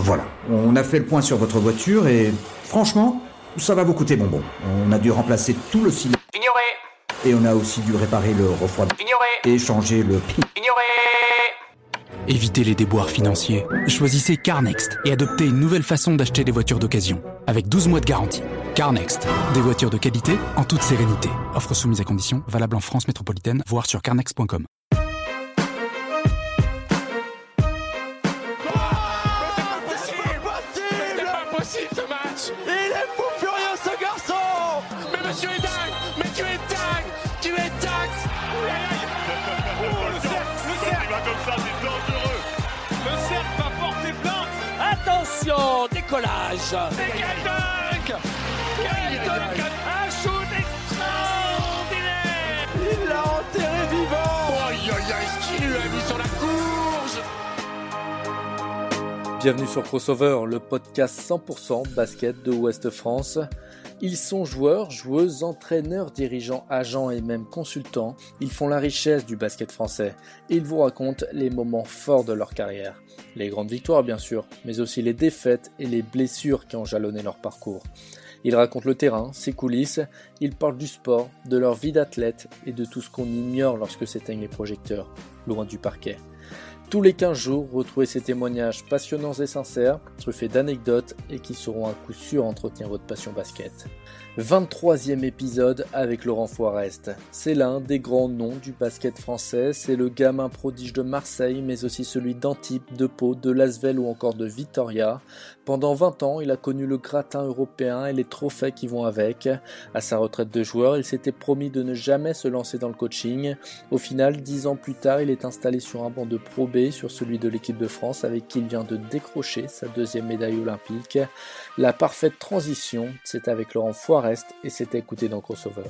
Voilà, on a fait le point sur votre voiture et franchement, ça va vous coûter bonbon. On a dû remplacer tout le cylindre. Ignoré Et on a aussi dû réparer le refroidissement. Ignoré Et changer le... Ignoré Évitez les déboires financiers. Choisissez CarNext et adoptez une nouvelle façon d'acheter des voitures d'occasion. Avec 12 mois de garantie. CarNext. Des voitures de qualité en toute sérénité. Offre soumise à conditions, valable en France métropolitaine, voire sur carnext.com. Décollage Mais quel dunk Quel dunk Un shoot extraordinaire Il l'a enterré vivant. Aïe aïe aïe, ce qu'il lui a mis sur la courge Bienvenue sur Crossover, le podcast 100% basket de Ouest France. Ils sont joueurs, joueuses, entraîneurs, dirigeants, agents et même consultants. Ils font la richesse du basket français. Ils vous racontent les moments forts de leur carrière. Les grandes victoires bien sûr, mais aussi les défaites et les blessures qui ont jalonné leur parcours. Ils racontent le terrain, ses coulisses, ils parlent du sport, de leur vie d'athlète et de tout ce qu'on ignore lorsque s'éteignent les projecteurs, loin du parquet. Tous les 15 jours, retrouvez ces témoignages passionnants et sincères, truffés d'anecdotes et qui sauront à coup sûr entretenir votre passion basket. 23e épisode avec Laurent Foirest. C'est l'un des grands noms du basket français, c'est le gamin prodige de Marseille, mais aussi celui d'Antibes, de Pau, de Lasvel ou encore de Vitoria. Pendant 20 ans, il a connu le gratin européen et les trophées qui vont avec. À sa retraite de joueur, il s'était promis de ne jamais se lancer dans le coaching. Au final, 10 ans plus tard, il est installé sur un banc de Pro B, sur celui de l'équipe de France, avec qui il vient de décrocher sa deuxième médaille olympique. La parfaite transition, c'est avec Laurent Foirest et c'est écouté dans Crossover.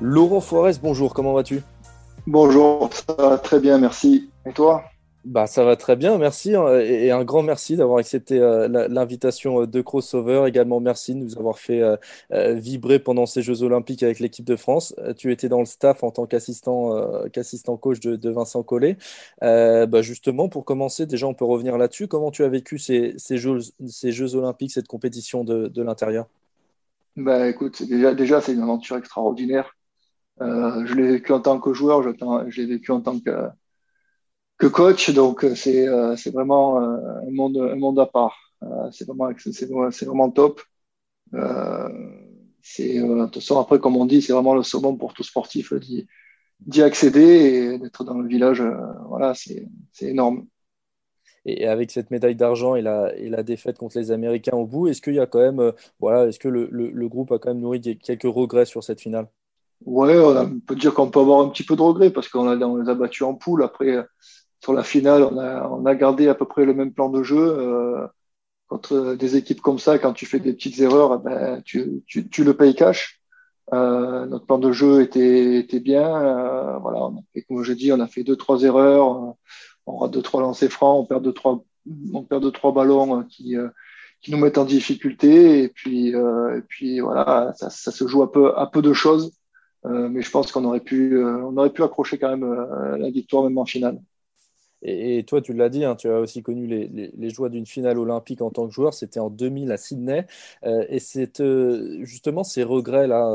Laurent Forest, bonjour, comment vas-tu? Bonjour, ça va très bien, merci. Et toi bah, Ça va très bien, merci. hein, Et un grand merci d'avoir accepté euh, l'invitation euh, de Crossover. Également, merci de nous avoir fait euh, vibrer pendant ces Jeux Olympiques avec l'équipe de France. Tu étais dans le staff en tant qu'assistant qu'assistant coach de, de Vincent Collet. Euh, bah, justement, pour commencer, déjà, on peut revenir là-dessus. Comment tu as vécu ces, ces Jeux, ces Jeux Olympiques, cette compétition de, de l'intérieur? Bah écoute, déjà c'est une aventure extraordinaire. Euh, je l'ai vécu en tant que joueur, je, l'ai vécu en tant que, coach, donc euh, c'est euh, c'est vraiment un monde, un monde à part. C'est vraiment, vraiment top. De toute façon, après, comme on dit, c'est vraiment le summum pour tout sportif d'y accéder et d'être dans le village. voilà, c'est énorme. Et avec cette médaille d'argent et la, et la défaite contre les Américains au bout, est-ce qu'il y a quand même, voilà, est-ce que le, le- groupe a quand même nourri quelques regrets sur cette finale? Ouais, on, on peut dire qu'on peut avoir un petit peu de regret parce qu'on a, on les a battus en poule. Après, sur la finale, on a, on a gardé à peu près le même plan de jeu. Euh, contre des équipes comme ça, quand tu fais des petites erreurs, eh ben, tu, tu, tu le payes cash. Euh, notre plan de jeu était, était bien. Euh, voilà, on fait, comme je dis, on a fait deux, trois erreurs. Euh, On rate deux, trois lancers francs, on perd deux, trois, on perd deux, trois ballons euh, qui, euh, qui nous mettent en difficulté. Et puis, et puis voilà, ça, ça se joue à peu, à peu de choses. Euh, mais je pense qu'on aurait pu, euh, on aurait pu accrocher quand même euh, la victoire même en finale. Et, et toi, tu l'as dit, hein, tu as aussi connu les, les- les joies d'une finale olympique en tant que joueur. C'était en 2000 à Sydney. Et c'est justement ces regrets-là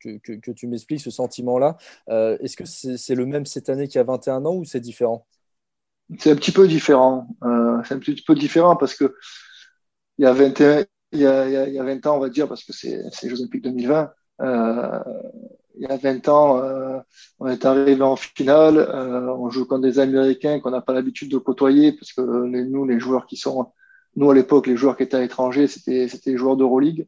que, que- que tu m'expliques, ce sentiment-là. Est-ce que c'est le même cette année qu'il y a 21 ans ou c'est différent? C'est un petit peu différent. C'est un petit peu différent parce que il y a 21, il y a, il y a, il y a 20 ans, on va dire, parce que c'est c'est les Jeux Olympiques 2020. Euh, il y a 20 ans, euh, on est arrivé en finale, euh, on joue contre des Américains qu'on n'a pas l'habitude de côtoyer parce que nous, les joueurs qui sont, nous à l'époque, les joueurs qui étaient à l'étranger, c'était c'était les joueurs d'Euroleague.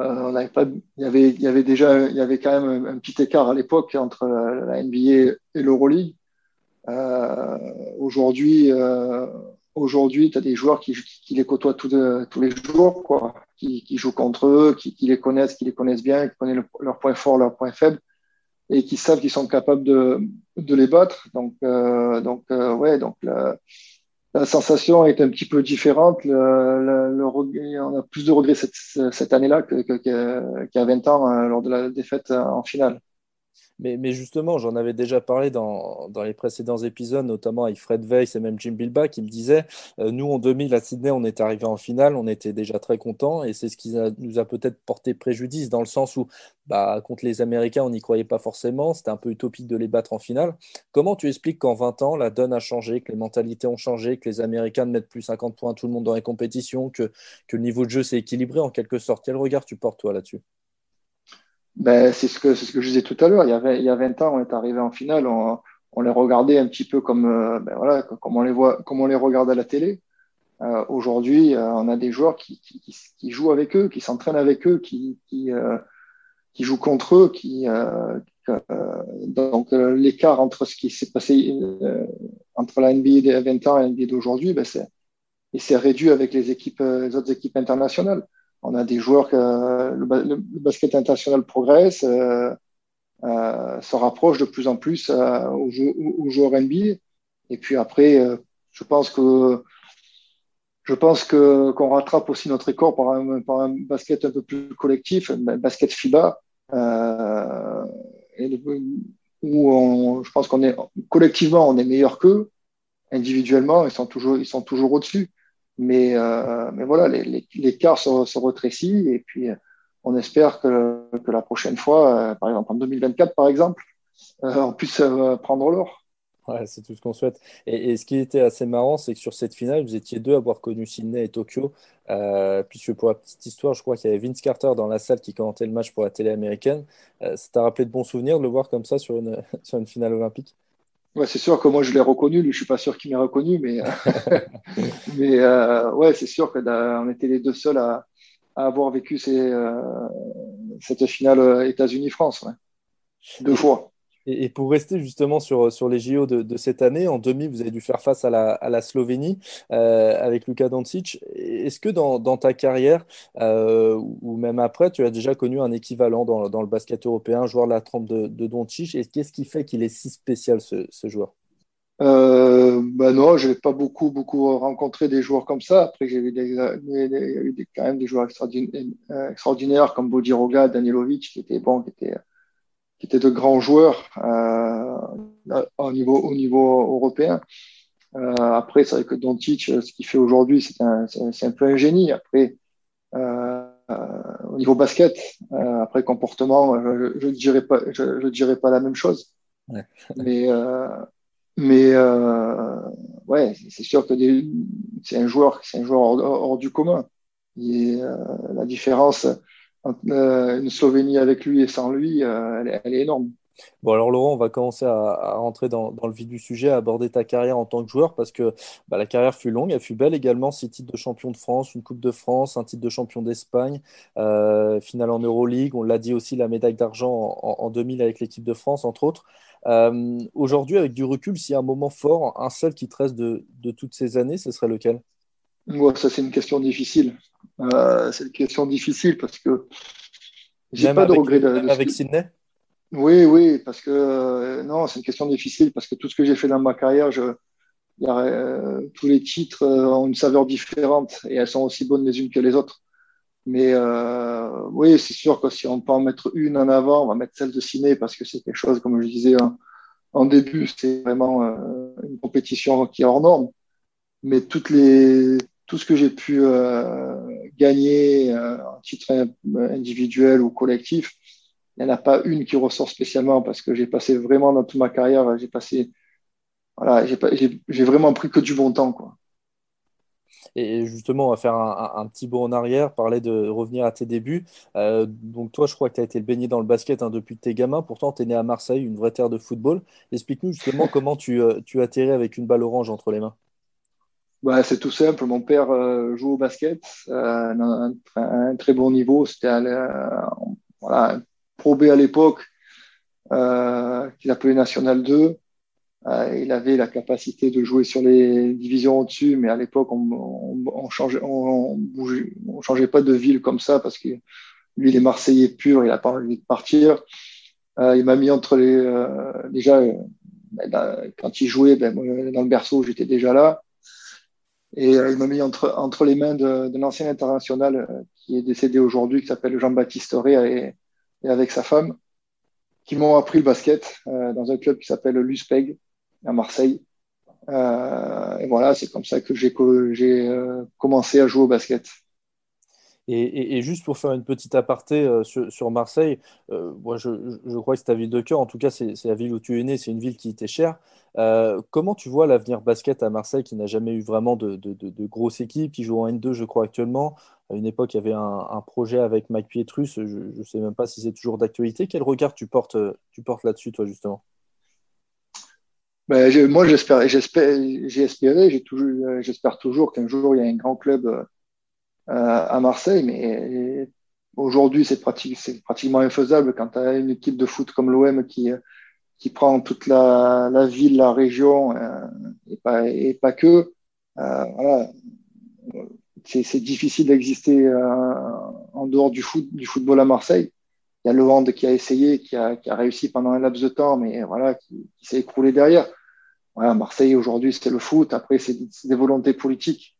Euh, on n'avait pas, il y avait, il y avait déjà, il y avait quand même un, petit écart à l'époque entre la, NBA et l'Euroleague. Euh, aujourd'hui, aujourd'hui, tu as des joueurs qui, les côtoient tous, les jours, quoi. qui, jouent contre eux, qui, les connaissent, qui les connaissent bien, qui connaissent leurs points forts, leurs points faibles, et qui savent qu'ils sont capables de, de les battre. Donc, euh, donc euh, ouais, donc la, la, sensation est un petit peu différente. Le, le, on a plus de regrets cette, cette année-là qu'il y a 20 ans euh, lors de la défaite en finale. Mais, justement, j'en avais déjà parlé dans, les précédents épisodes, notamment avec Fred Weiss et même Jim Bilba, qui me disait euh, Nous, en 2000, à Sydney, on est arrivé en finale, on était déjà très contents, et c'est ce qui nous a peut-être porté préjudice, dans le sens où, bah, contre les Américains, on n'y croyait pas forcément, c'était un peu utopique de les battre en finale. Comment tu expliques qu'en 20 ans, la donne a changé, que les mentalités ont changé, que les Américains ne mettent plus 50 points tout le monde dans les compétitions, que le niveau de jeu s'est équilibré en quelque sorte? Quel regard tu portes, toi, là-dessus? Ben, c'est ce que c'est ce que je disais tout à l'heure. Il y avait il y a 20 ans, on est arrivé en finale, on, on les regardait un petit peu comme euh, ben voilà, comme on les voit, comme on les regarde à la télé. Euh, Aujourd'hui, euh, on a des joueurs qui, qui, qui, jouent avec eux, qui s'entraînent avec eux, qui qui, euh, qui jouent contre eux, qui donc l'écart entre ce qui s'est passé entre la NBA de 20 ans et la NBA d'aujourd'hui, ben c'est il s'est réduit avec les équipes les autres équipes internationales on a des joueurs que le, basket international progresse, euh, euh, se rapproche de plus en plus euh, aux, joueurs NBA. Et puis après, euh, je pense que je pense que qu'on rattrape aussi notre record par un, basket un peu plus collectif, basket FIBA, euh, et où on, je pense qu'on est collectivement on est meilleur qu'eux, individuellement ils sont toujours ils sont toujours au-dessus. Mais, euh, mais voilà, l'écart les, se, se, retrécit et puis on espère que, que la prochaine fois, euh, par exemple en 2024 par exemple, euh, on puisse euh, prendre l'or. C'est tout ce qu'on souhaite. Et, ce qui était assez marrant, c'est que sur cette finale, vous étiez deux à avoir connu Sydney et Tokyo, euh, puisque pour la petite histoire, je crois qu'il y avait Vince Carter dans la salle qui commentait le match pour la télé américaine. Euh, ça t'a rappelé de bons souvenirs de le voir comme ça sur une, sur une finale olympique? Ouais, c'est sûr que moi je l'ai reconnu, lui je suis pas sûr qu'il m'ait reconnu, mais, mais euh, ouais, c'est sûr qu'on était les deux seuls à, à avoir vécu ces, euh, cette finale euh, États-Unis-France, ouais. deux fois. Et, pour rester justement sur, sur les JO de, de, cette année, en demi, vous avez dû faire face à la, à la Slovénie euh, avec Luka Doncic. Est-ce que dans, dans, ta carrière, euh, ou même après, tu as déjà connu un équivalent dans, dans le basket européen, joueur de la trempe de, de Doncic? Et qu'est-ce qui fait qu'il est si spécial, ce, joueur? Euh, ben non, je n'ai pas beaucoup, beaucoup rencontré des joueurs comme ça. Après, j'ai eu, des, des, quand même des joueurs extraordinaires, extraordinaires comme Bodiroga, Danilovic, qui étaient bons, qui étaient qui étaient de grands joueurs euh, au, niveau, au niveau européen. Euh, après, c'est vrai que Doncic, ce qu'il fait aujourd'hui, c'est un, c'est un peu un génie. Après, euh, au niveau basket, euh, après comportement, je ne dirais pas, je, je, dirais pas la même chose. Ouais. Mais euh, mais euh, ouais, c'est sûr que c'est un joueur, c'est un joueur hors, hors du commun. Et, la différence euh, une Slovénie avec lui et sans lui, euh, elle, est énorme. Bon, alors Laurent, on va commencer à, à rentrer dans, le vif du sujet, à aborder ta carrière en tant que joueur, parce que bah, la carrière fut longue, elle fut belle également, six titres de champion de France, une Coupe de France, un titre de champion d'Espagne, euh, finale en Euroleague, on l'a dit aussi, la médaille d'argent en, en, 2000 avec l'équipe de France, entre autres. Euh, Aujourd'hui, avec du recul, s'il y a un moment fort, un seul qui te reste de toutes ces années, ce serait lequel? Ouais, ça, c'est une question difficile. Euh, c'est une question difficile parce que j'ai pas de regret de, de avec Sydney? Oui, oui, parce que euh, non, c'est une question difficile parce que tout ce que j'ai fait dans ma carrière, je, y a, euh, tous les titres ont une saveur différente et elles sont aussi bonnes les unes que les autres. Mais oui, c'est sûr que si on peut en mettre une en avant, on va mettre celle de Ciné parce que c'est quelque chose, comme je disais en, en début, c'est vraiment une compétition qui est hors norme. Mais toutes les tout ce que j'ai pu euh, gagner euh, en titre individuel ou collectif, il n'y en a pas une qui ressort spécialement parce que j'ai passé vraiment dans toute ma carrière, j'ai passé, voilà, j'ai vraiment pris que du bon temps, quoi. Et justement, on va faire un, petit bond en arrière, parler de revenir à tes débuts. Euh, donc toi, je crois que tu as été baigné dans le basket hein, depuis tes gamins. Pourtant, tu es né à Marseille, une vraie terre de football. Explique-nous justement comment tu, euh, tu avec une balle orange entre les mains. Bah, c'est tout simple. Mon père euh, joue au basket euh, un, un, très bon niveau. C'était euh, voilà, Pro B à l'époque, euh, qu'il appelait National 2. il avait la capacité de jouer sur les divisions au-dessus, mais à l'époque, on, on, on, changeait, on, on, changeait pas de ville comme ça parce que lui, il est Marseillais pur, il a pas envie de partir. il m'a mis entre les. déjà, quand il jouait, ben, dans le berceau, j'étais déjà là. Et il m'a mis entre, entre les mains de, de l'ancien international qui est décédé aujourd'hui, qui s'appelle Jean-Baptiste Ré, et, et, avec sa femme, qui m'ont appris le basket euh, dans un club qui s'appelle l'USPEG à Marseille. Euh, et voilà, c'est comme ça que j'ai euh, commencé à jouer au basket. Et, juste pour faire une petite aparté euh, sur, Marseille, euh, moi je, crois que c'est ta ville de cœur, en tout cas c'est la ville où tu es né, c'est une ville qui t'est chère. Euh, comment tu vois l'avenir basket à Marseille qui n'a jamais eu vraiment de, de, de, de, grosse équipe, qui joue en N2 je crois actuellement. À une époque il y avait un, projet avec Mike Pietrus, je ne sais même pas si c'est toujours d'actualité. Quel regard tu portes, tu portes là-dessus toi justement? Ben, moi j'espère, j'ai espéré, j'espère toujours qu'un jour il y a un grand club à Marseille, mais aujourd'hui, c'est pratiquement infaisable quand tu as une équipe de foot comme l'OM qui, qui prend toute la, ville, la région, euh, et, pas, et pas que. Euh, voilà. C'est difficile d'exister en dehors du, foot, du football à Marseille. Il y a le Hand qui a essayé, qui a, qui a réussi pendant un laps de temps, mais voilà, qui, qui s'est écroulé derrière. Voilà, Marseille aujourd'hui, c'est le foot. Après, c'est des volontés politiques.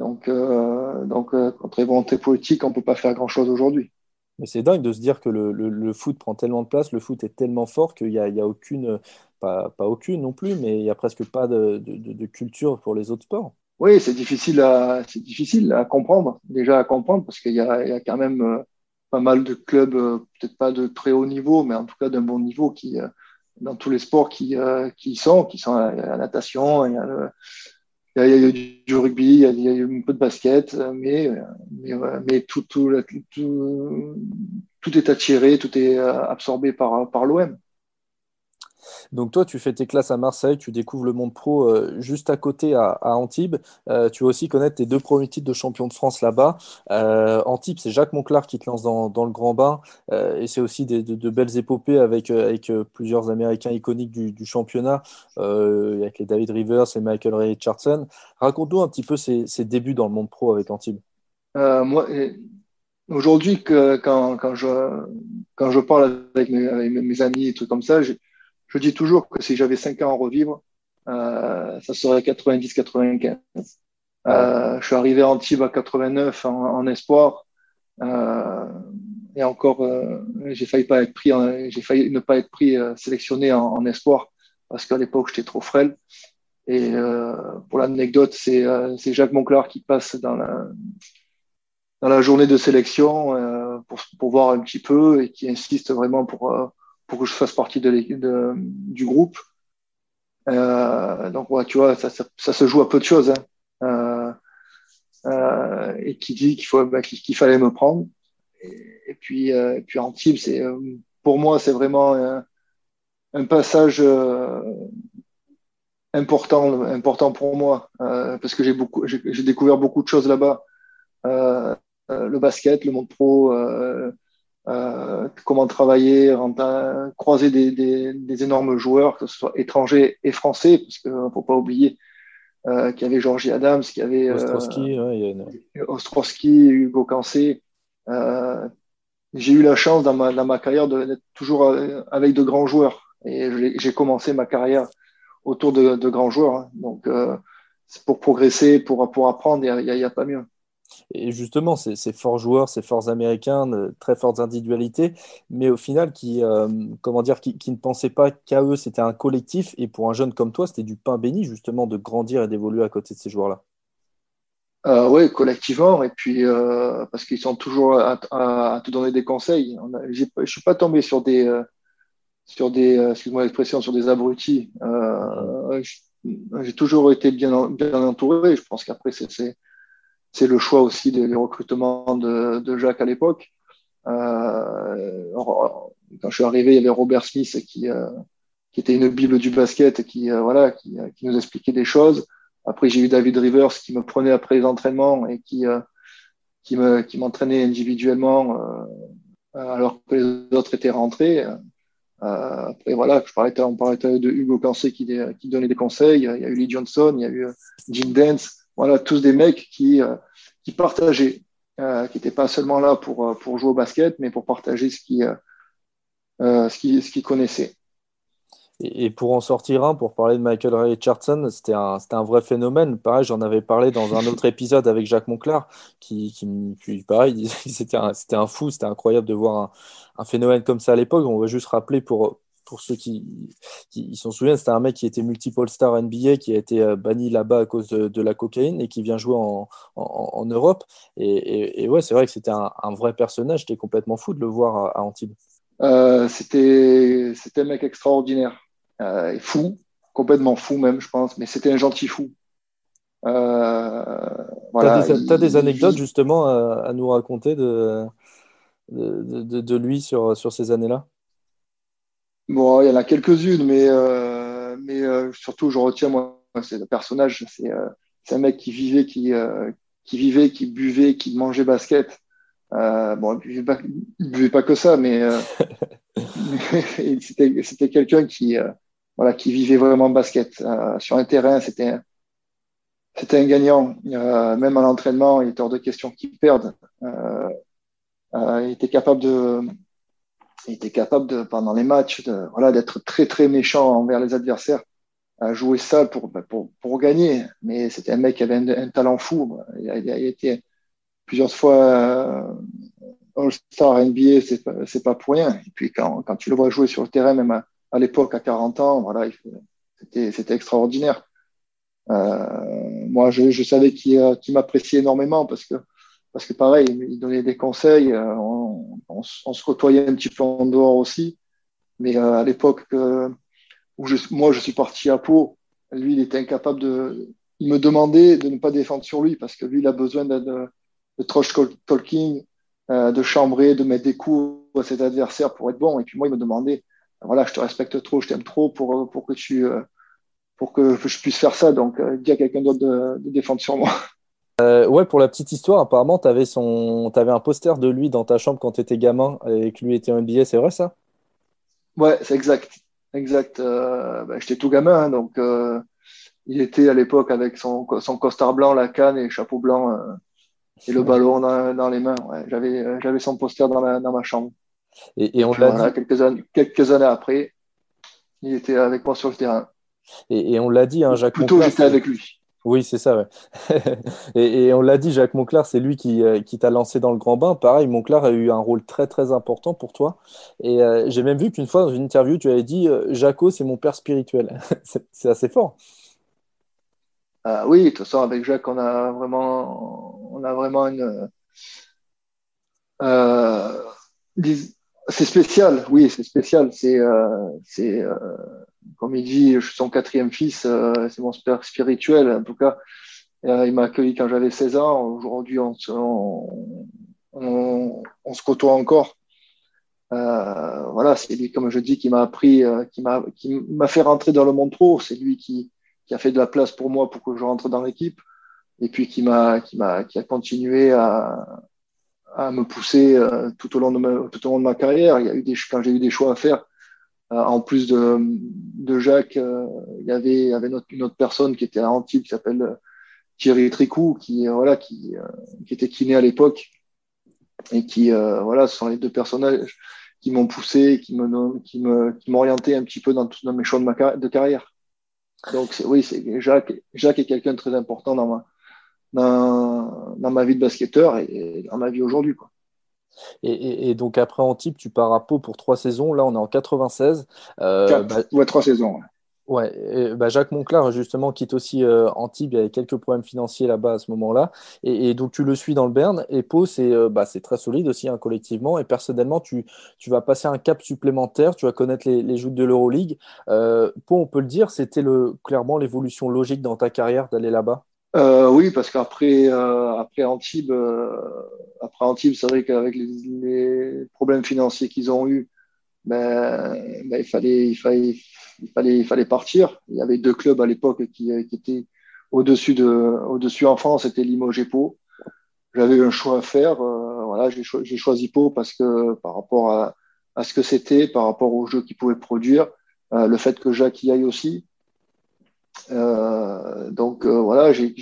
Donc, euh, donc euh, contre les volontés politiques, on ne peut pas faire grand-chose aujourd'hui. Mais c'est dingue de se dire que le, le, le, foot prend tellement de place, le foot est tellement fort qu'il n'y a, aucune, pas, pas, aucune non plus, mais il n'y a presque pas de, de, de, culture pour les autres sports. Oui, c'est difficile, à, c'est difficile à comprendre, déjà à comprendre, parce qu'il y a, y a quand même euh, pas mal de clubs, euh, peut-être pas de très haut niveau, mais en tout cas d'un bon niveau, qui, euh, dans tous les sports qui, qui sont, qui sont la, la natation, il y a le, il y, a, eu du rugby, il y a, eu un peu de basket, mais, mais, mais tout, tout, tout, tout, est attiré, tout est absorbé par, par l'OM. Donc toi, tu fais tes classes à Marseille, tu découvres le monde pro euh, juste à côté à, Antibes. Euh, tu vas aussi connaître tes deux premiers titres de champion de France là-bas. Euh, Antibes, c'est Jacques Monclar qui te lance dans, le grand bain. Et c'est aussi des, de, belles épopées avec, avec plusieurs Américains iconiques du, championnat, avec les David Rivers et Michael Ray Richardson. Raconte-nous un petit peu ces, débuts dans le monde pro avec Antibes. moi, aujourd'hui, quand, quand, je, quand je parle avec mes, amis et trucs comme ça, je dis toujours que si j'avais 5 ans à revivre, euh, ça serait 90-95. Euh, je suis arrivé à Antibes à 89 en, en espoir. Euh, et encore, euh, j'ai failli pas être pris, j'ai failli ne pas être pris euh, sélectionné en, en, espoir parce qu'à l'époque j'étais trop frêle. Et euh, pour l'anecdote, c'est Jacques Monclar qui passe dans la dans la journée de sélection pour, pour voir un petit peu et qui insiste vraiment pour pour que je fasse partie de du groupe. Euh, donc, ouais, tu vois, ça, se joue à peu de choses. Hein. Euh, euh, et qui dit qu'il bah, qu'il fallait me prendre. Et, puis, et puis Antibes, c'est pour moi, c'est vraiment un passage important, important pour moi, parce que j'ai découvert beaucoup de choses là-bas. le basket, le monde pro, comment travailler, croiser des, des, des, énormes joueurs, que ce soit étrangers et français, parce qu'il ne faut pas oublier euh, qu'il y avait Georgie Adams, qu'il y avait euh, Ostrowski, ouais, une... Hugo Cancé. Euh, j'ai eu la chance dans ma, dans ma carrière d'être toujours avec de grands joueurs. Et j'ai commencé ma carrière autour de, de grands joueurs. Hein. Donc, euh, c'est pour progresser, pour, pour apprendre, il n'y a, a, a, pas mieux. Et justement, ces, ces, forts joueurs, ces forts américains, de très fortes individualités, mais au final, qui, euh, comment dire, qui, qui, ne pensaient pas qu'à eux, c'était un collectif. Et pour un jeune comme toi, c'était du pain béni, justement, de grandir et d'évoluer à côté de ces joueurs-là. Euh, oui, collectivement, et puis euh, parce qu'ils sont toujours à, à, à, te donner des conseils. Je ne suis pas tombé sur des, euh, sur des, euh, excuse-moi l'expression, sur des abrutis. Euh, j'ai toujours été bien, bien entouré. Je pense qu'après, c'est c'est le choix aussi des, recrutements de, Jacques à l'époque. Euh, quand je suis arrivé, il y avait Robert Smith qui, euh, qui était une bible du basket, qui euh, voilà, qui, nous expliquait des choses. Après, j'ai eu David Rivers qui me prenait après les entraînements et qui euh, qui qui m'entraînait individuellement euh, alors que les autres étaient rentrés. après, voilà, je parlais, on parlait de Hugo Cancé qui, qui, donnait des conseils. Il y a eu Lee Johnson, il y a eu Jim Dance. Voilà, tous des mecs qui, qui partageaient, qui n'étaient pas seulement là pour, pour jouer au basket, mais pour partager ce qu'ils ce ce connaissaient. Et, pour en sortir un, pour parler de Michael Richardson, c'était un, un, vrai phénomène. Pareil, j'en avais parlé dans un autre épisode avec Jacques Monclar, qui, qui pareil, c'était un, un, fou, c'était incroyable de voir un, un, phénomène comme ça à l'époque. On va juste rappeler pour, pour ceux qui, qui s'en souviennent, c'était un mec qui était multiple star NBA, qui a été euh, banni là-bas à cause de, la cocaïne et qui vient jouer en, en, Europe. Et, et, ouais, c'est vrai que c'était un, vrai personnage. J'étais complètement fou de le voir à, Antibes. Euh, c'était un mec extraordinaire. Euh, fou, complètement fou même, je pense, mais c'était un gentil fou. Euh, voilà, tu as, des anecdotes justement à, nous raconter de, de, de, lui sur, sur ces années-là? Bon, il y en a quelques-unes, mais, euh, mais surtout, je retiens, moi, c'est le personnage, c'est un mec qui vivait, qui, qui vivait, qui buvait, qui mangeait basket. bon, il ne buvait, pas que ça, mais c'était quelqu'un qui, voilà, qui vivait vraiment basket. Euh, sur un terrain, c'était c'était un gagnant. Euh, même à l'entraînement, il était hors de question qu'il perde. Euh, il était capable de, il était capable de, pendant les matchs, de, voilà, d'être très très méchant envers les adversaires, à jouer ça pour, pour, pour gagner. Mais c'était un mec qui avait un, talent fou. Il a, il a, été plusieurs fois All-Star NBA, c'est pas, c'est pas pour rien. Et puis quand, quand tu le vois jouer sur le terrain, même à, à l'époque, à 40 ans, voilà, c'était extraordinaire. Euh, moi, je, je savais qu'il euh, m'appréciait énormément parce que, parce que pareil, il donnait des conseils, euh, on, on, se côtoyait un petit peu en dehors aussi. Mais euh, à l'époque où je, moi, je suis parti à Pau, lui, il était incapable de. Il me demandait de ne pas défendre sur lui parce que lui, il a besoin de, de, de trash talking, de chambrer, de mettre des coups à ses adversaires pour être bon. Et puis moi, il me demandait voilà, je te respecte trop, je t'aime trop pour, pour que tu euh, pour que je puisse faire ça. Donc, euh, dis à quelqu'un d'autre de, défendre sur moi. Euh, ouais, pour la petite histoire, apparemment, tu avais, son... avais un poster de lui dans ta chambre quand tu étais gamin et que lui était un billet, c'est vrai ça? Ouais, c'est exact. Exact. Euh, bah, J'étais tout gamin, hein, donc il était à l'époque avec son, son costard blanc, la canne et le chapeau blanc et le ballon dans, dans les mains. Ouais, J'avais son poster dans, dans ma chambre. Et, on l'a dit... quelques, années, quelques années après, il était avec moi sur le terrain. Et, on l'a dit, hein, Jacques Plutôt, j'étais avec lui. Oui, c'est ça. Et, on l'a dit, Jacques Monclar, c'est lui qui, euh, qui t'a lancé dans le grand bain. Pareil, Monclar a eu un rôle très très important pour toi. Et euh, j'ai même vu qu'une fois dans une interview, tu avais dit euh, Jaco, c'est mon père spirituel. c'est assez fort. oui, de toute façon, avec Jacques, on a vraiment, on une. C'est spécial, oui, c'est spécial. C'est, comme il dit, je suis son quatrième fils, euh, c'est mon père spirituel. En tout cas, il m'a accueilli quand j'avais 16 ans. Aujourd'hui, on, on, on, se côtoie encore. voilà, c'est lui, comme je dis, qui m'a appris, qui m'a, qui m'a fait rentrer dans le monde pro. C'est lui qui, qui a fait de la place pour moi pour que je rentre dans l'équipe. Et puis qui m'a, qui m'a, qui a continué à, à me pousser euh, tout au long de ma, tout au long de ma carrière. Il y a eu des, quand j'ai eu des choix à faire, euh, en plus de, de Jacques, euh, il y avait, y avait une, autre, personne qui était à Antibes qui s'appelle Thierry Tricou, qui voilà, qui, qui était kiné à l'époque et qui voilà, ce sont les deux personnages qui m'ont poussé, qui me qui me qui m'orientaient un petit peu dans, dans mes choix de, ma, carrière. Donc oui, c'est Jacques. Jacques est quelqu'un de très important dans ma dans, dans, ma vie de basketteur et, dans ma vie aujourd'hui. Quoi. Et, et, donc après Antibes, tu pars à Pau pour trois saisons. Là, on est en 96. Euh, Quatre, bah, ouais, trois saisons. Ouais. Ouais, bah Jacques Monclar, justement, quitte aussi euh, Antibes. Il y avait quelques problèmes financiers là-bas à ce moment-là. Et, et, donc, tu le suis dans le Berne. Et Pau, c'est euh, bah, très solide aussi, hein, collectivement. Et personnellement, tu, tu, vas passer un cap supplémentaire. Tu vas connaître les, les joutes de l'Euroleague. Euh, Pau, on peut le dire, c'était le, clairement l'évolution logique dans ta carrière d'aller là-bas euh, oui, parce qu'après euh, après Antibes, euh, après Antibes, c'est vrai qu'avec les, les, problèmes financiers qu'ils ont eu, ben, ben, il fallait il fallait il fallait il fallait partir. Il y avait deux clubs à l'époque qui, étaient au-dessus de au-dessus en France, c'était Limoges et Pau. J'avais un choix à faire. Euh, voilà, j'ai cho choisi Pau parce que par rapport à, à ce que c'était par rapport au jeu qu'il pouvait produire, le fait que Jacques y aille aussi. Donc voilà, j'ai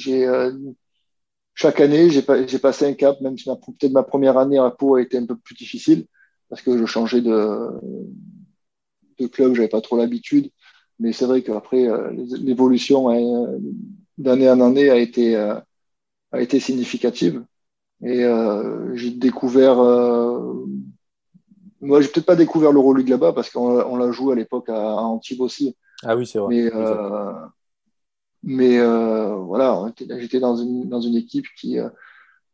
chaque année, j'ai passé un cap, même si peut-être ma première année à Pau a été un peu plus difficile, parce que je changeais de, de club, j'avais pas trop l'habitude. Mais c'est vrai qu'après, euh, l'évolution euh, d'année en année a été, euh, a été significative. Et j'ai découvert, moi, j'ai peut-être pas découvert l'Euroleague là-bas parce qu'on l'a joué à l'époque à, Antibes aussi. Ah oui, c'est vrai. Mais, mais voilà, j'étais dans une, dans une équipe qui,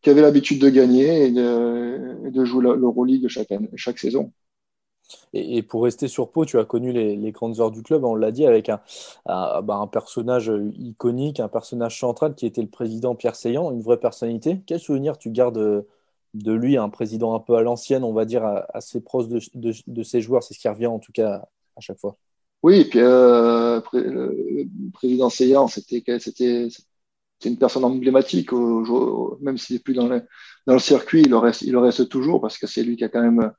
qui avait l'habitude de gagner et de, de jouer l'Euroleague chaque, chaque saison. Et, pour rester sur Pau, tu as connu les, grandes heures du club, on l'a dit, avec un, bah, un, personnage iconique, un personnage central qui était le président Pierre Seillant, une vraie personnalité. Quel souvenir tu gardes de lui, un président un peu à l'ancienne, on va dire, assez proche de, de, ses joueurs? C'est ce qui revient en tout cas à chaque fois. Oui, et puis euh, le président Seillant, c'était une personne emblématique, même s'il n'est plus dans le, dans le circuit, il le, reste, il reste toujours parce que c'est lui qui a quand même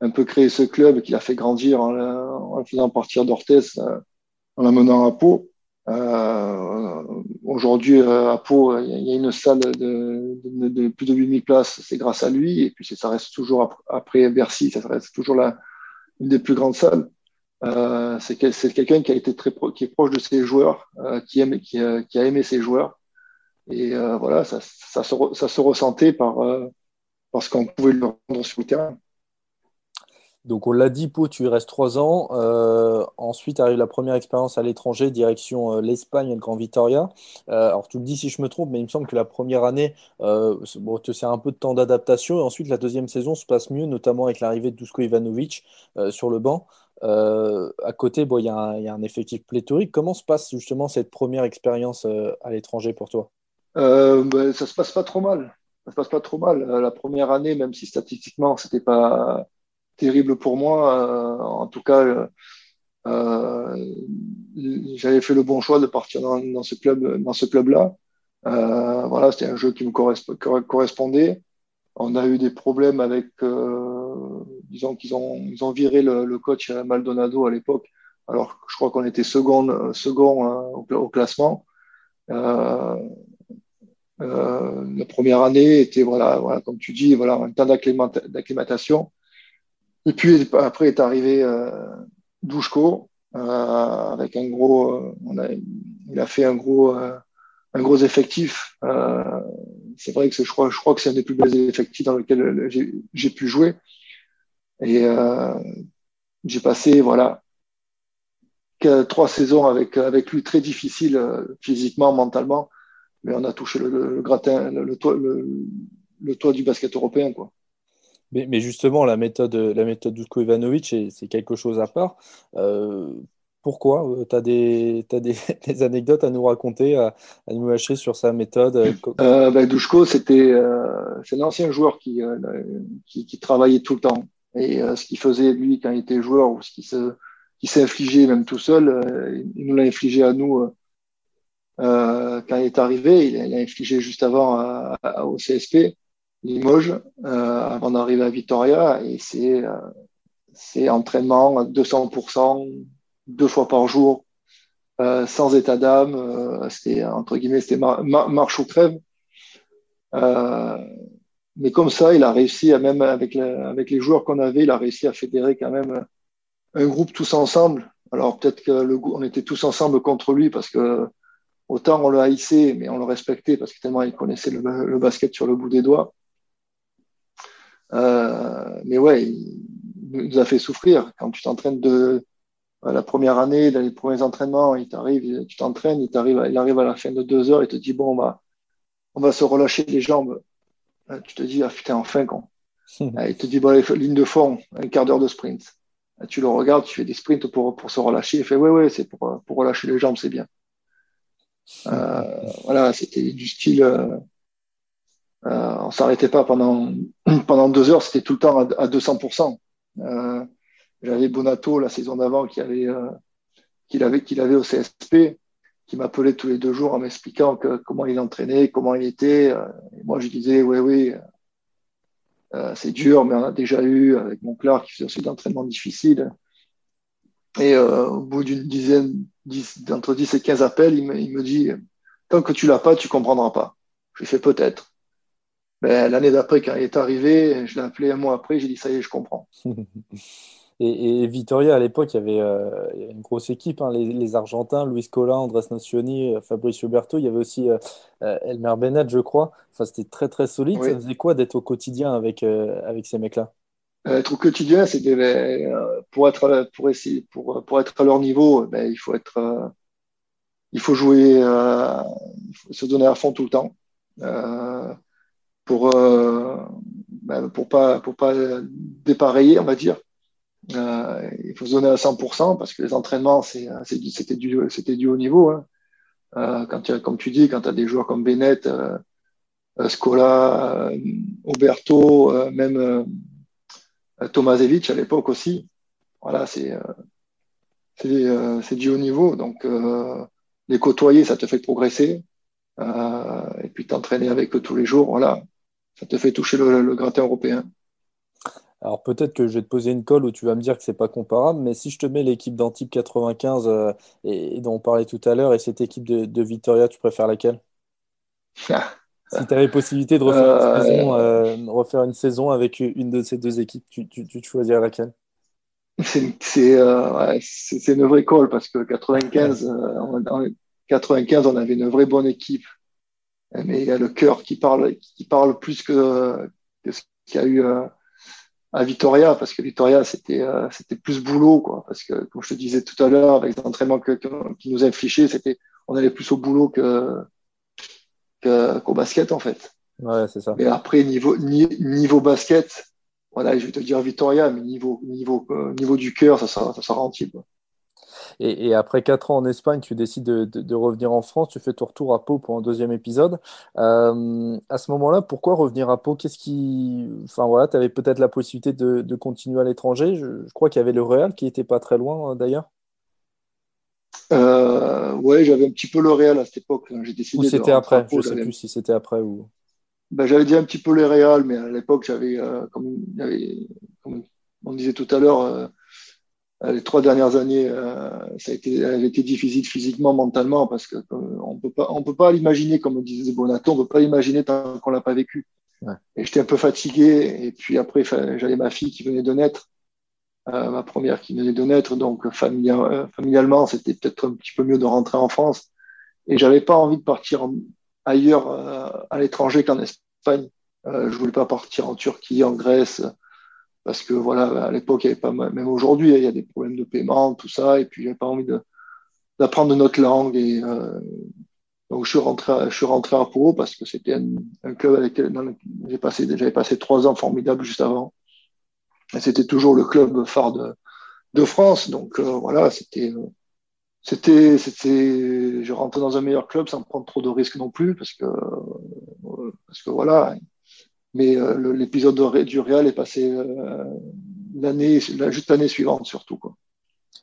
un peu créé ce club, qui l'a fait grandir en, faisant partir d'Orthez, euh, en l'amenant à Pau. Euh, Aujourd'hui, euh, à Pau, il y a une salle de, de, plus de 8000 places, c'est grâce à lui. Et puis, ça reste toujours après Bercy, ça reste toujours la, une des plus grandes salles. Euh, c'est quelqu'un qui a été très qui est proche de ses joueurs, euh, qui, aime, qui, a aimé ses joueurs. Et euh, voilà, ça, se, ressentait par, parce qu'on pouvait le rendre sur le terrain. Donc on l'a dit, Pau, tu y restes trois ans. Euh, ensuite arrive la première expérience à l'étranger, direction euh, l'Espagne et le Grand Vitoria. Euh, alors tu me dis si je me trompe, mais il me semble que la première année, bon, te sert un peu de temps d'adaptation. Et ensuite la deuxième saison se passe mieux, notamment avec l'arrivée de Dusko Ivanovic sur le banc. À côté, il y, a un effectif pléthorique. Comment se passe justement cette première expérience à l'étranger pour toi? Ben, Ça se passe pas trop mal. Ça se passe pas trop mal. La première année, même si statistiquement c'était pas terrible pour moi. Euh, en tout cas, euh, euh, j'avais fait le bon choix de partir dans, ce club, dans ce club-là. voilà, c'était un jeu qui me correspondait. On a eu des problèmes avec, disons qu'ils ont, ils ont viré le, coach Maldonado à l'époque. Alors, je crois qu'on était second, second au, classement. la première année était, voilà, voilà, comme tu dis, voilà, un temps d'acclimatation. Et puis après est arrivé euh, Douchko euh, avec un gros, euh, on a, il a fait un gros, euh, un gros effectif. c'est vrai que je crois, je crois que c'est un des plus beaux effectifs dans lequel j'ai pu jouer. Et j'ai passé voilà trois saisons avec avec lui très difficiles physiquement, mentalement, mais on a touché le, le, gratin, le, toit, le, toit du basket européen quoi. Mais, justement, la méthode, la méthode Dusko Ivanovic, c'est quelque chose à part. Euh, pourquoi euh, Tu as, des, as des, anecdotes à nous raconter, à, nous lâcher sur sa méthode euh, euh ben, Dushko, c'était c'est un ancien joueur qui, qui, travaillait tout le temps. Et ce qu'il faisait, lui, quand il était joueur, ou ce qu'il s'est infligé même tout seul, il nous l'a infligé à nous quand il est arrivé. Il l'a infligé juste avant au CSP. Limoges euh, avant d'arriver à Vitoria et c'est euh, entraînement à 200% deux fois par jour euh, sans état d'âme euh, c'était entre guillemets c'était marche ou crève euh, mais comme ça il a réussi à même avec les joueurs qu'on avait il a réussi à fédérer quand même un groupe tous ensemble alors peut-être que le on était tous ensemble contre lui parce que autant on le haïssait mais on le respectait parce que tellement il connaissait le, basket sur le bout des doigts euh, mais ouais, il nous a fait souffrir. Quand tu t'entraînes de la première année, dans les premiers entraînements, il t'arrive, tu t'entraînes, il t'arrive, il arrive à la fin de deux heures, il te dit bon, on va, on va se relâcher les jambes. Tu te dis ah putain enfin quand. Il te dit bon, ligne de fond, un quart d'heure de sprint. Tu le regardes, tu fais des sprints pour, pour se relâcher. Il fait ouais ouais, c'est pour, pour relâcher les jambes, c'est bien. Euh, voilà, c'était du style. Euh, euh, on s'arrêtait pas pendant pendant deux heures, c'était tout le temps à, 200%. Euh, J'avais Bonato la saison d'avant qui avait euh, qu'il avait qu'il avait au CSP, qui m'appelait tous les deux jours en m'expliquant comment il entraînait, comment il était. Euh, et moi, je disais oui, oui. c'est dur, mais on a déjà eu avec mon Clark qui faisait aussi d'entraînement difficile. Et au bout d'une dizaine, d'entre 10 et 15 appels, il me, il me dit Tant que tu l'as pas, tu comprendras pas. Je lui fais peut-être. Ben, L'année d'après, quand il est arrivé, je l'ai appelé un mois après, j'ai dit ça y est, je comprends. et, et, Vitoria, à l'époque, il, y avait euh, une grosse équipe, hein, les, les, Argentins, Luis Cola, Andrés Nocioni, euh, Fabrice Huberto, il y avait aussi euh, Elmer Bennett, je crois. Enfin, c'était très très solide. Oui. Ça faisait quoi d'être au quotidien avec, euh, avec ces mecs-là? Être au quotidien, c'était ben, pour être pour essayer pour, pour être à leur niveau, ben, il faut être il faut jouer, il faut se donner à fond tout le temps. Euh, pour euh, ben, pour pas pour pas dépareiller, on va dire. Euh, il faut se donner à 100% parce que les entraînements, c'était du c'était du haut niveau. Hein. Euh, comme tu dis, quand tu as des joueurs comme Bennett, euh, Scola, Oberto, même Tomasevic à l'époque aussi. Voilà, c'est c'est du haut niveau. Donc les côtoyer, ça te fait progresser. et puis t'entraîner avec eux tous les jours, voilà ça te fait toucher le, le gratin européen. Alors peut-être que je vais te poser une colle où tu vas me dire que c'est pas comparable, mais si je te mets l'équipe d'Antibes 95 euh, et, et, dont on parlait tout à l'heure et cette équipe de, de Vitoria, tu préfères laquelle? Si tu avais possibilité de refaire, euh, une saison, euh, refaire, une saison, avec une de ces deux équipes, tu, tu, tu choisirais laquelle? C'est euh, ouais, une vraie colle parce que 95, en 95, on avait une vraie bonne équipe mais il y a le cœur qui parle, qui parle plus que, que ce qu'il y a eu euh, à Vitoria, parce que Vitoria, c'était euh, c'était plus boulot, quoi. Parce que, comme je te disais tout à l'heure, avec les entraînements que, que, qui nous infligeaient, c'était, on allait plus au boulot que, qu'au basket, en fait. Ouais, c'est ça. Mais après, niveau, niveau basket, voilà, je vais te dire Vitoria, mais niveau, niveau, euh, niveau du cœur, ça sera, ça sera anti, quoi. Et, et, après quatre ans en Espagne, tu décides de, de, de, revenir en France. Tu fais ton retour à Pau pour un deuxième épisode. Euh, à ce moment-là, pourquoi revenir à Pau? Qu'est-ce qui, enfin voilà, tu avais peut-être la possibilité de, de continuer à l'étranger? Je, je, crois qu'il y avait le Real qui était pas très loin d'ailleurs. Euh, ouais, j'avais un petit peu le Real à cette époque. J'ai décidé. Ou c'était après? Pau, je sais plus si c'était après ou. Ben, j'avais dit un petit peu le Real, mais à l'époque, j'avais, euh, comme, comme, on disait tout à l'heure euh, les trois dernières années, euh, ça a été, elle a été difficile physiquement, mentalement, parce que euh, on peut pas, on peut pas l'imaginer, comme disait Bonato, on peut pas l'imaginer tant qu'on l'a pas vécu. Ouais. Et j'étais un peu fatigué. Et puis après, j'avais ma fille qui venait de naître, euh, ma première qui venait de naître, donc familial, euh, familialement, c'était peut-être un petit peu mieux de rentrer en France. Et j'avais pas envie de partir ailleurs, euh, à l'étranger qu'en Espagne. je voulais pas partir en Turquie, en Grèce parce que voilà, à l'époque, il y avait pas, même aujourd'hui, il y a des problèmes de paiement, tout ça, et puis j'avais pas envie d'apprendre notre langue. Et euh, donc je suis rentré, je suis rentré à Pau parce que c'était un, club avec lequel j'ai passé, j'avais passé trois ans formidables juste avant. Et c'était toujours le club phare de, de France. Donc euh, voilà, c'était, c'était, c'était, je rentrais dans un meilleur club sans prendre trop de risques non plus parce que, parce que voilà, mais euh, l'épisode du Real est passé euh, l'année, juste l'année suivante surtout. Quoi.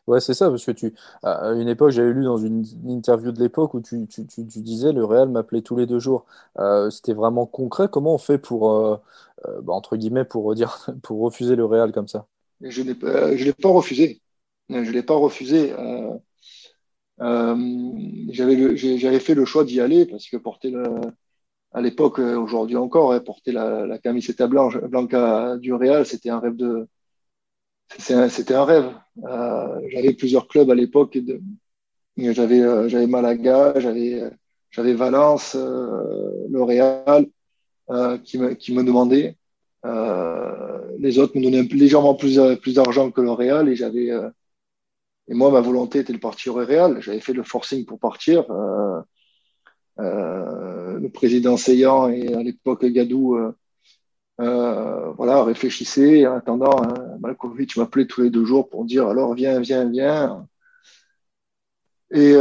Ouais, c'est ça, parce que tu, à une époque, j'avais lu dans une, interview de l'époque où tu, tu, tu, tu, disais le Real m'appelait tous les deux jours. Euh, C'était vraiment concret. Comment on fait pour, euh, bah, entre guillemets, pour dire, pour refuser le Real comme ça? Je ne l'ai pas refusé. Je l'ai pas refusé. J'avais fait le choix d'y aller parce que porter le, à l'époque, euh, aujourd'hui encore, hein, porter la, la camiseta blanche, blanca du Real, c'était un rêve. Euh, j'avais plusieurs clubs à l'époque. J'avais, euh, j'avais Malaga, j'avais, Valence, euh, le Real, qui me, qui demandaient. Les autres me donnaient légèrement plus, d'argent que le Real et moi, ma volonté était de partir au Real. J'avais fait le forcing pour partir. Euh, le président Seyant et à l'époque Gadou euh, euh, voilà, réfléchissait. En attendant, hein, m'appelait tous les deux jours pour dire alors viens, viens, viens. Et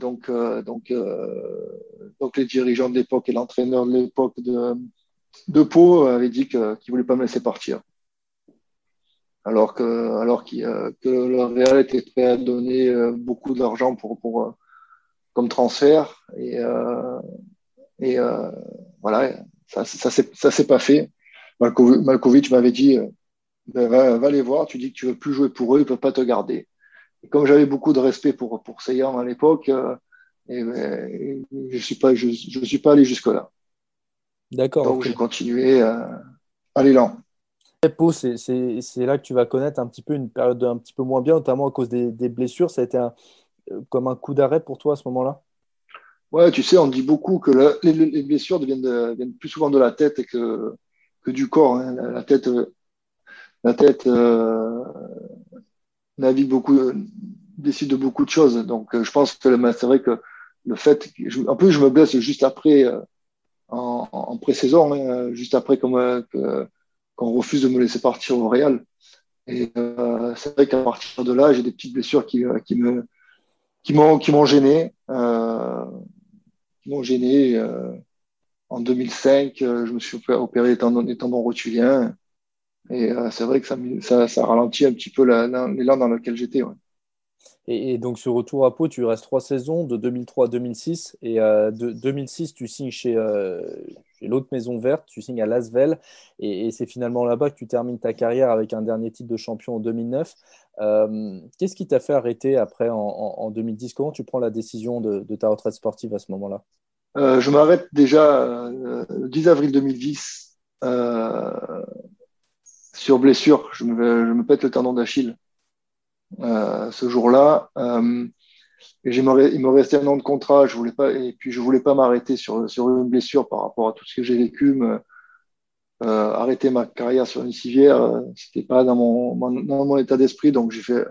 donc, donc, donc les dirigeants de l'époque et l'entraîneur de l'époque de, Pau avaient dit qu'ils ne voulaient pas me laisser partir. Alors que, alors qu que le Real était prêt à donner beaucoup d'argent pour, pour, comme transfert. Et, euh, et euh, voilà, ça, ça s'est pas fait. Malkovic m'avait dit ben, va, les voir, tu dis que tu veux plus jouer pour eux, ils ne peuvent pas te garder. Et comme j'avais beaucoup de respect pour, pour Seyhan à l'époque, et ben, je ne suis, pas, je, je suis pas allé jusque-là. D'accord. Donc j'ai continué à l'élan. C'est là que tu vas connaître un petit peu une période un petit peu moins bien, notamment à cause des, des blessures. Ça a été un, euh, comme un coup d'arrêt pour toi à ce moment-là? Ouais, tu sais, on dit beaucoup que les, les, blessures viennent, plus souvent de la tête que, que du corps. Hein. La, tête, la tête euh, navigue beaucoup, décide de beaucoup de choses. Donc, euh, je pense que c'est vrai que le fait, en plus, je me blesse juste après, en, en pré-saison, hein, juste après qu'on refuse de me laisser partir au Real. Et euh, c'est vrai qu'à partir de là, j'ai des petites blessures qui me qui m'ont qui m'ont gêné, euh, qui m'ont gêné. Euh, en 2005, euh, je me suis opéré étant tendons. Et c'est vrai que ça, ça, ça, ralentit un petit peu l'élan dans lequel j'étais. Et, donc, ce retour à Pau, tu restes trois saisons, de 2003 à 2006. Et euh, de 2006, tu signes chez, euh, l'autre maison verte, tu signes à Lasvel. Et, c'est finalement là-bas que tu termines ta carrière avec un dernier titre de champion en 2009. Euh, qu'est-ce qui t'a fait arrêter après en, 2010 Comment tu prends la décision de, ta retraite sportive à ce moment-là? Je m'arrête déjà le 10 avril 2010 sur blessure. Je me, je pète le tendon d'Achille. Euh, ce jour-là. Euh, et il me restait un an de contrat, je voulais et puis je voulais pas m'arrêter sur, une blessure par rapport à tout ce que j'ai vécu. Euh, arrêter ma carrière sur une civière, euh, c'était pas dans mon, dans mon état d'esprit, donc j'ai fait,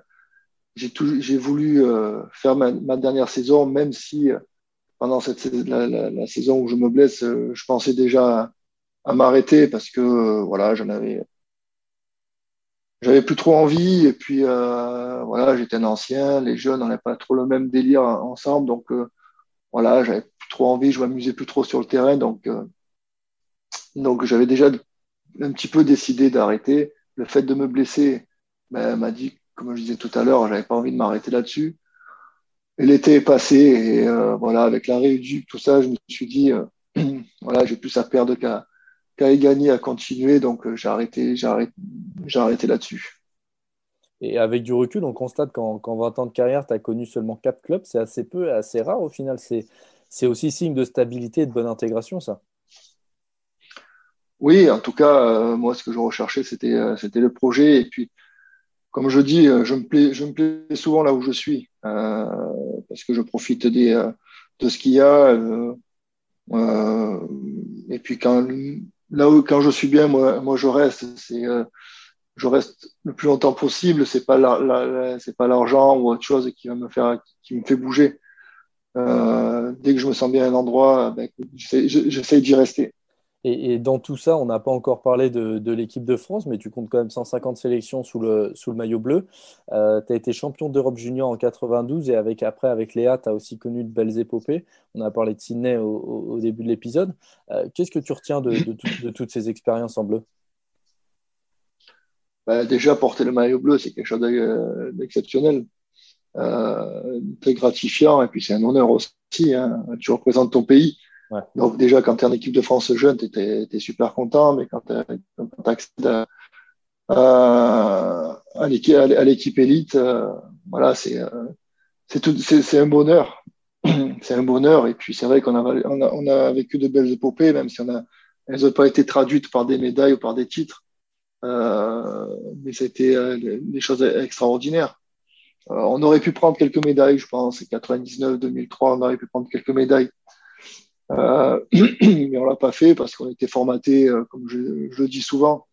j'ai j'ai voulu euh, faire ma, ma, dernière saison, même si pendant cette la, la, la, saison où je me blesse, je pensais déjà à, à m'arrêter parce que voilà, j'en avais j'avais plus trop envie. Et puis euh, voilà j'étais un ancien les jeunes n'avaient pas trop le même délire ensemble. Donc euh, voilà j'avais plus trop envie je m'amusais plus trop sur le terrain. Donc euh, donc j'avais déjà un petit peu décidé d'arrêter le fait de me blesser ben, m'a dit comme je disais tout à l'heure j'avais pas envie de m'arrêter là-dessus et l'été est passé et euh, voilà avec la réduction tout ça je me suis dit voilà j'ai plus à perdre qu'à y gagner à continuer donc j'ai arrêté j'ai arrêté là-dessus. Et avec du recul, on constate qu'en 20 ans de carrière, tu as connu seulement 4 clubs. C'est assez peu, assez rare au final. C'est aussi signe de stabilité et de bonne intégration, ça. Oui, en tout cas, euh, moi, ce que je recherchais, c'était euh, c'était le projet. Et puis, comme je dis, euh, je me plais, souvent là où je suis, parce que je profite de ce qu'il y a. et puis, quand, là où, quand je suis bien, moi, je reste. Je reste le plus longtemps possible. C'est pas la, c'est pas l'argent ou autre chose qui va me faire, me fait bouger. Dès que je me sens bien à un endroit, ben, j'essaie d'y rester. Et, dans tout ça, on n'a pas encore parlé de, l'équipe de France, mais tu comptes quand même 150 sélections sous le, maillot bleu. Euh, tu as été champion d'Europe junior en 92 et avec, après, avec Léa, tu as aussi connu de belles épopées. On a parlé de Sydney au, début de l'épisode. Euh, qu'est-ce que tu retiens de, toutes ces expériences en bleu? Bah, déjà porter le maillot bleu, c'est quelque chose d'exceptionnel, euh, très gratifiant, et puis c'est un honneur aussi. Hein. Tu représentes ton pays. Donc déjà, quand tu es en équipe de France jeune, tu es, super content, mais quand tu accèdes à, à, à l'équipe élite, euh, voilà, c'est euh, c'est un bonheur. c'est un bonheur. Et puis c'est vrai qu'on a, on a, on a vécu de belles épopées, même si on a, elles n'ont pas été traduites par des médailles ou par des titres. Euh, mais c'était euh, des choses extraordinaires. On aurait pu prendre quelques médailles, je pense, 99, 2003, on aurait pu prendre quelques médailles. Euh, mais on l'a pas fait parce qu'on était formaté, comme je, je, le dis souvent.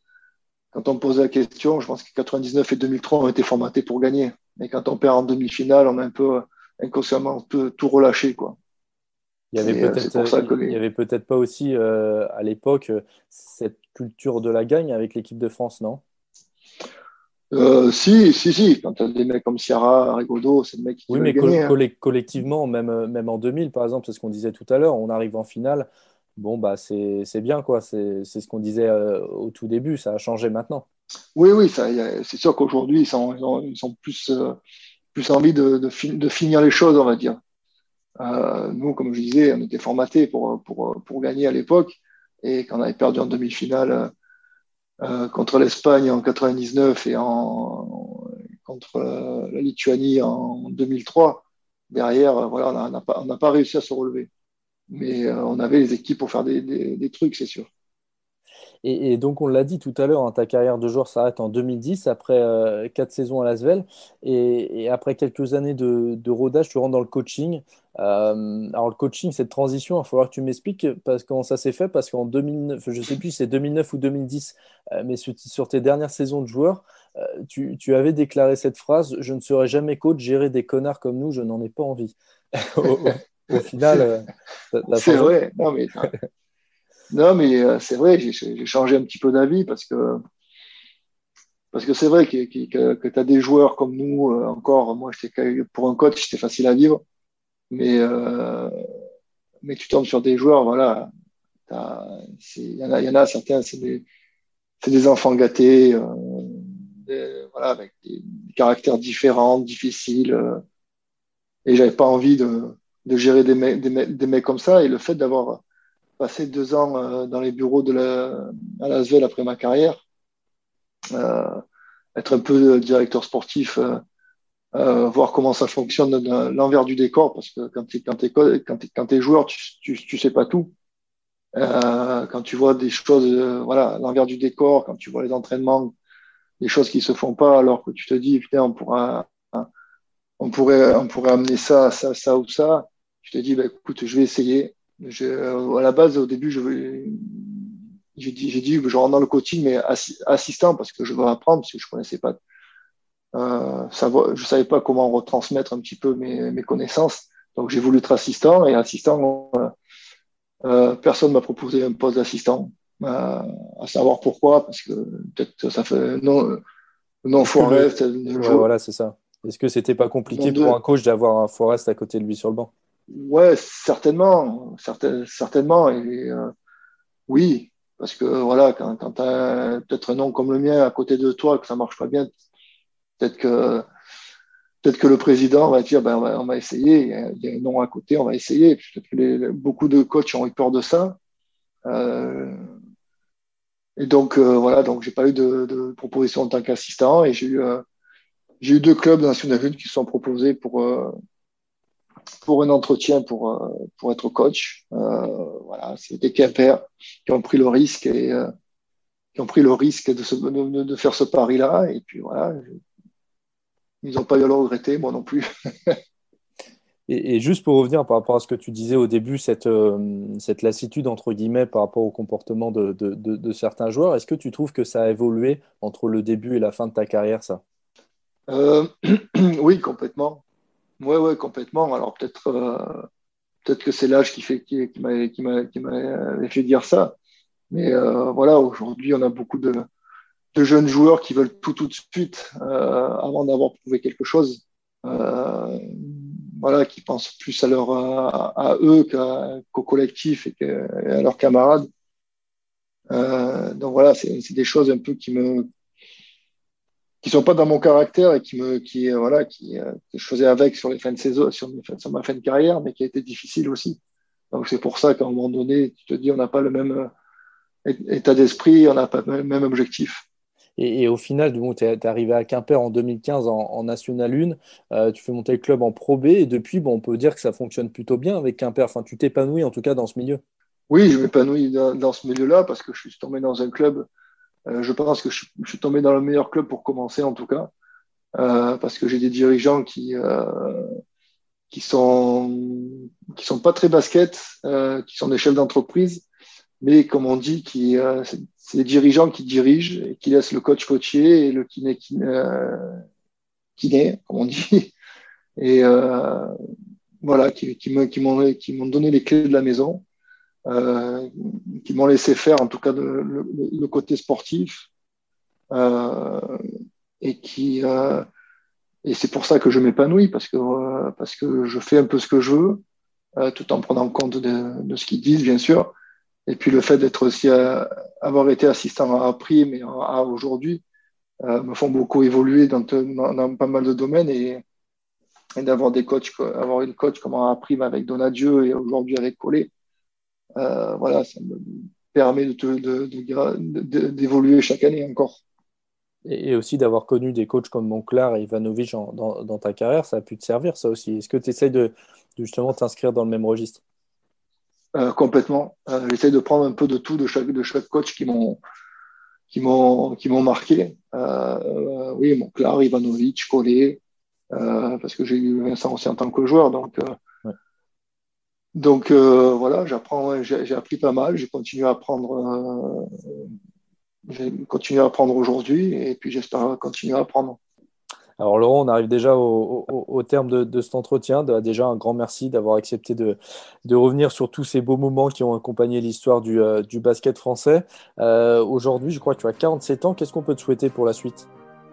Quand on me pose la question, je pense que 99 et 2003 ont été formatés pour gagner. Mais quand on perd en demi-finale, on a un peu inconsciemment tout, tout relâché, quoi. Il y avait peut-être, avait pas aussi euh, à l'époque cette culture de la gagne avec l'équipe de France, non? Euh, si, si, si. Quand tu as des mecs comme Ciara, Rigaudot, c'est des mecs qui Oui, mais gagner, hein. collectivement, même, même en 2000, par exemple, c'est ce qu'on disait tout à l'heure, on arrive en finale. Bon, bah, c'est bien, quoi. C'est ce qu'on disait euh, au tout début. Ça a changé maintenant. Oui, oui, c'est sûr qu'aujourd'hui, ils sont, ils sont plus, euh, plus envie de, de, de, finir les choses, on va dire. Euh, nous, comme je disais, on était formatés pour, pour, pour gagner à l'époque. Et quand on avait perdu en demi-finale contre l'Espagne en 99 et en, contre la Lituanie en 2003. Derrière, voilà, on n'a pas, réussi à se relever. Mais on avait les équipes pour faire des, des trucs, c'est sûr. Et, donc, on l'a dit tout à l'heure, hein, ta carrière de joueur s'arrête en 2010, après euh, quatre saisons à Lasvel. Et, et, après quelques années de, rodage, tu rentres dans le coaching. Euh, alors, le coaching, cette transition, il va falloir que tu m'expliques parce, comment ça s'est fait? Parce qu'en 2009, je ne sais plus si c'est 2009 ou 2010, euh, mais sur, tes dernières saisons de joueur, tu, avais déclaré cette phrase Je ne serai jamais coach, gérer des connards comme nous, je n'en ai pas envie. au, final, c'est vrai. Non, mais non, mais euh, c'est vrai, j'ai changé un petit peu d'avis parce que parce que c'est vrai que, que, tu as des joueurs comme nous, euh, encore, moi, pour un coach, c'était facile à vivre, mais, euh, mais tu tombes sur des joueurs, voilà, il y, en a, certains, c'est des, des, enfants gâtés, voilà, avec des, caractères différents, difficiles, et j'avais pas envie de, de gérer des, des, des mecs comme ça, et le fait d'avoir passé deux ans euh, dans les bureaux de la, à Lasvel après ma carrière, euh, être un peu directeur sportif, euh, voir comment ça fonctionne l'envers du décor, parce que quand tu es, quand es, quand es, joueur, tu, tu, sais pas tout. quand tu vois des choses, voilà, l'envers du décor, quand tu vois les entraînements, des choses qui se font pas, alors que tu te dis, putain, on pourra, on pourrait, on pourrait amener ça, ça, ça ou ça. Je te dis, bah, écoute, je vais essayer. Euh, à la base, au début, j'ai dit, dit, je rentre dans le coaching, mais assistant parce que je veux apprendre, parce que je connaissais pas, euh, je savais pas comment retransmettre un petit peu mes, mes connaissances. Donc, j'ai voulu être assistant et assistant, euh, euh personne m'a proposé un poste d'assistant. À savoir pourquoi, parce que peut-être ça fait non, non Forest. Ouais, voilà, c'est ça. Est-ce que c'était pas compliqué pour un coach d'avoir un Forest à côté de lui sur le banc? Ouais, certainement, certainement. Et euh, oui, parce que voilà, quand, tu as peut-être un nom comme le mien à côté de toi, que ça marche pas bien, peut-être que peut-être que le président va dire ben, on, va, essayer, il y, a, un nom à côté, on va essayer. Beaucoup de coachs ont eu peur de ça. Euh, et donc euh, voilà, donc j'ai pas eu de, de, proposition en tant qu'assistant et j'ai eu j'ai eu deux clubs nationaux qui se sont proposés pour pour un entretien pour, euh, pour être coach. Euh, voilà, c'est des Quimper qui ont pris le risque et euh, qui ont pris le risque de, se, de, de faire ce pari-là. Et puis voilà, ils n'ont pas eu à le regretter, moi non plus. et, juste pour revenir par rapport à ce que tu disais au début, cette, cette lassitude, entre guillemets, par rapport au comportement de, de, de certains joueurs, est-ce que tu trouves que ça a évolué entre le début et la fin de ta carrière, ça? Euh, Oui, complètement. Oui, ouais, complètement. Alors peut-être euh, peut-être que c'est l'âge qui fait qui, qui m'a qui m'a qui m'a fait dire ça. Mais euh, voilà, aujourd'hui, on a beaucoup de, de jeunes joueurs qui veulent tout tout de suite euh, avant d'avoir prouvé quelque chose. Euh, voilà, qui pensent plus à leur à, eux qu'au collectif et, à leurs camarades. Euh, donc voilà, c'est des choses un peu qui me qui sont pas dans mon caractère et qui me qui euh, voilà qui euh, que je faisais avec sur les fins de saison sur, sur, ma fin de carrière mais qui a été difficile aussi. Donc c'est pour ça qu'à un moment donné tu te dis on n'a pas le même euh, état d'esprit on n'a pas le même objectif. Et, et au final bon, tu es, arrivé à Quimper en 2015 en, en National 1 tu fais monter le club en Pro B et depuis bon on peut dire que ça fonctionne plutôt bien avec Quimper. Enfin tu t'épanouis en tout cas dans ce milieu. Oui je m'épanouis dans, dans, ce milieu là parce que je suis tombé dans un club euh, je pense que je, suis tombé dans le meilleur club pour commencer, en tout cas, euh, parce que j'ai des dirigeants qui euh, qui sont qui sont pas très basket, qui sont des chefs d'entreprise, mais comme on dit, qui c'est des dirigeants qui dirigent et qui laissent le coach coacher et le kiné kiné, kiné comme on dit, et voilà, qui, qui m'ont qui m'ont donné les clés de la maison euh, qui m'ont laissé faire, en tout cas le, côté sportif, euh, et qui euh, et c'est pour ça que je m'épanouis parce que parce que je fais un peu ce que je veux, tout en prenant compte de, ce qu'ils disent, bien sûr. Et puis le fait d'être aussi avoir été assistant à prime et à aujourd'hui me font beaucoup évoluer dans, pas mal de domaines et, et d'avoir des coachs, avoir une coach comme à prime avec Donadieu et aujourd'hui avec Collet, euh, voilà, ça me, permet d'évoluer de, chaque année encore. Et aussi d'avoir connu des coachs comme Monclar et Ivanovic dans, ta carrière, ça a pu te servir ça aussi. Est-ce que tu essayes de, justement t'inscrire dans le même registre? Euh, Complètement. Euh, j'essaie de prendre un peu de tout de chaque, de chaque coach qui m'ont qui m'ont qui m'ont marqué. Euh, oui, Monclar, Ivanovic, Collet, parce que j'ai eu Vincent aussi en tant que joueur, donc donc euh, voilà, j'apprends, j'ai appris pas mal, j'ai continué à apprendre, euh, j'ai continué à apprendre aujourd'hui et puis j'espère continuer à apprendre. Alors Laurent, on arrive déjà au, terme de, cet entretien. Déjà un grand merci d'avoir accepté de, revenir sur tous ces beaux moments qui ont accompagné l'histoire du, euh, basket français. aujourd'hui, je crois que tu as 47 ans. Qu'est-ce qu'on peut te souhaiter pour la suite?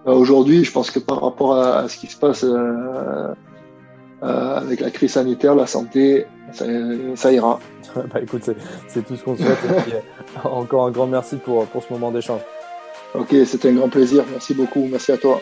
Aujourd'hui, je pense que par rapport à, à ce qui se passe euh, avec la crise sanitaire, la santé, ça, ira. bah, écoute, c'est tout ce qu'on souhaite. Euh, encore un grand merci pour, pour ce moment d'échange. Ok, c'était un grand plaisir. Merci beaucoup. Merci à toi.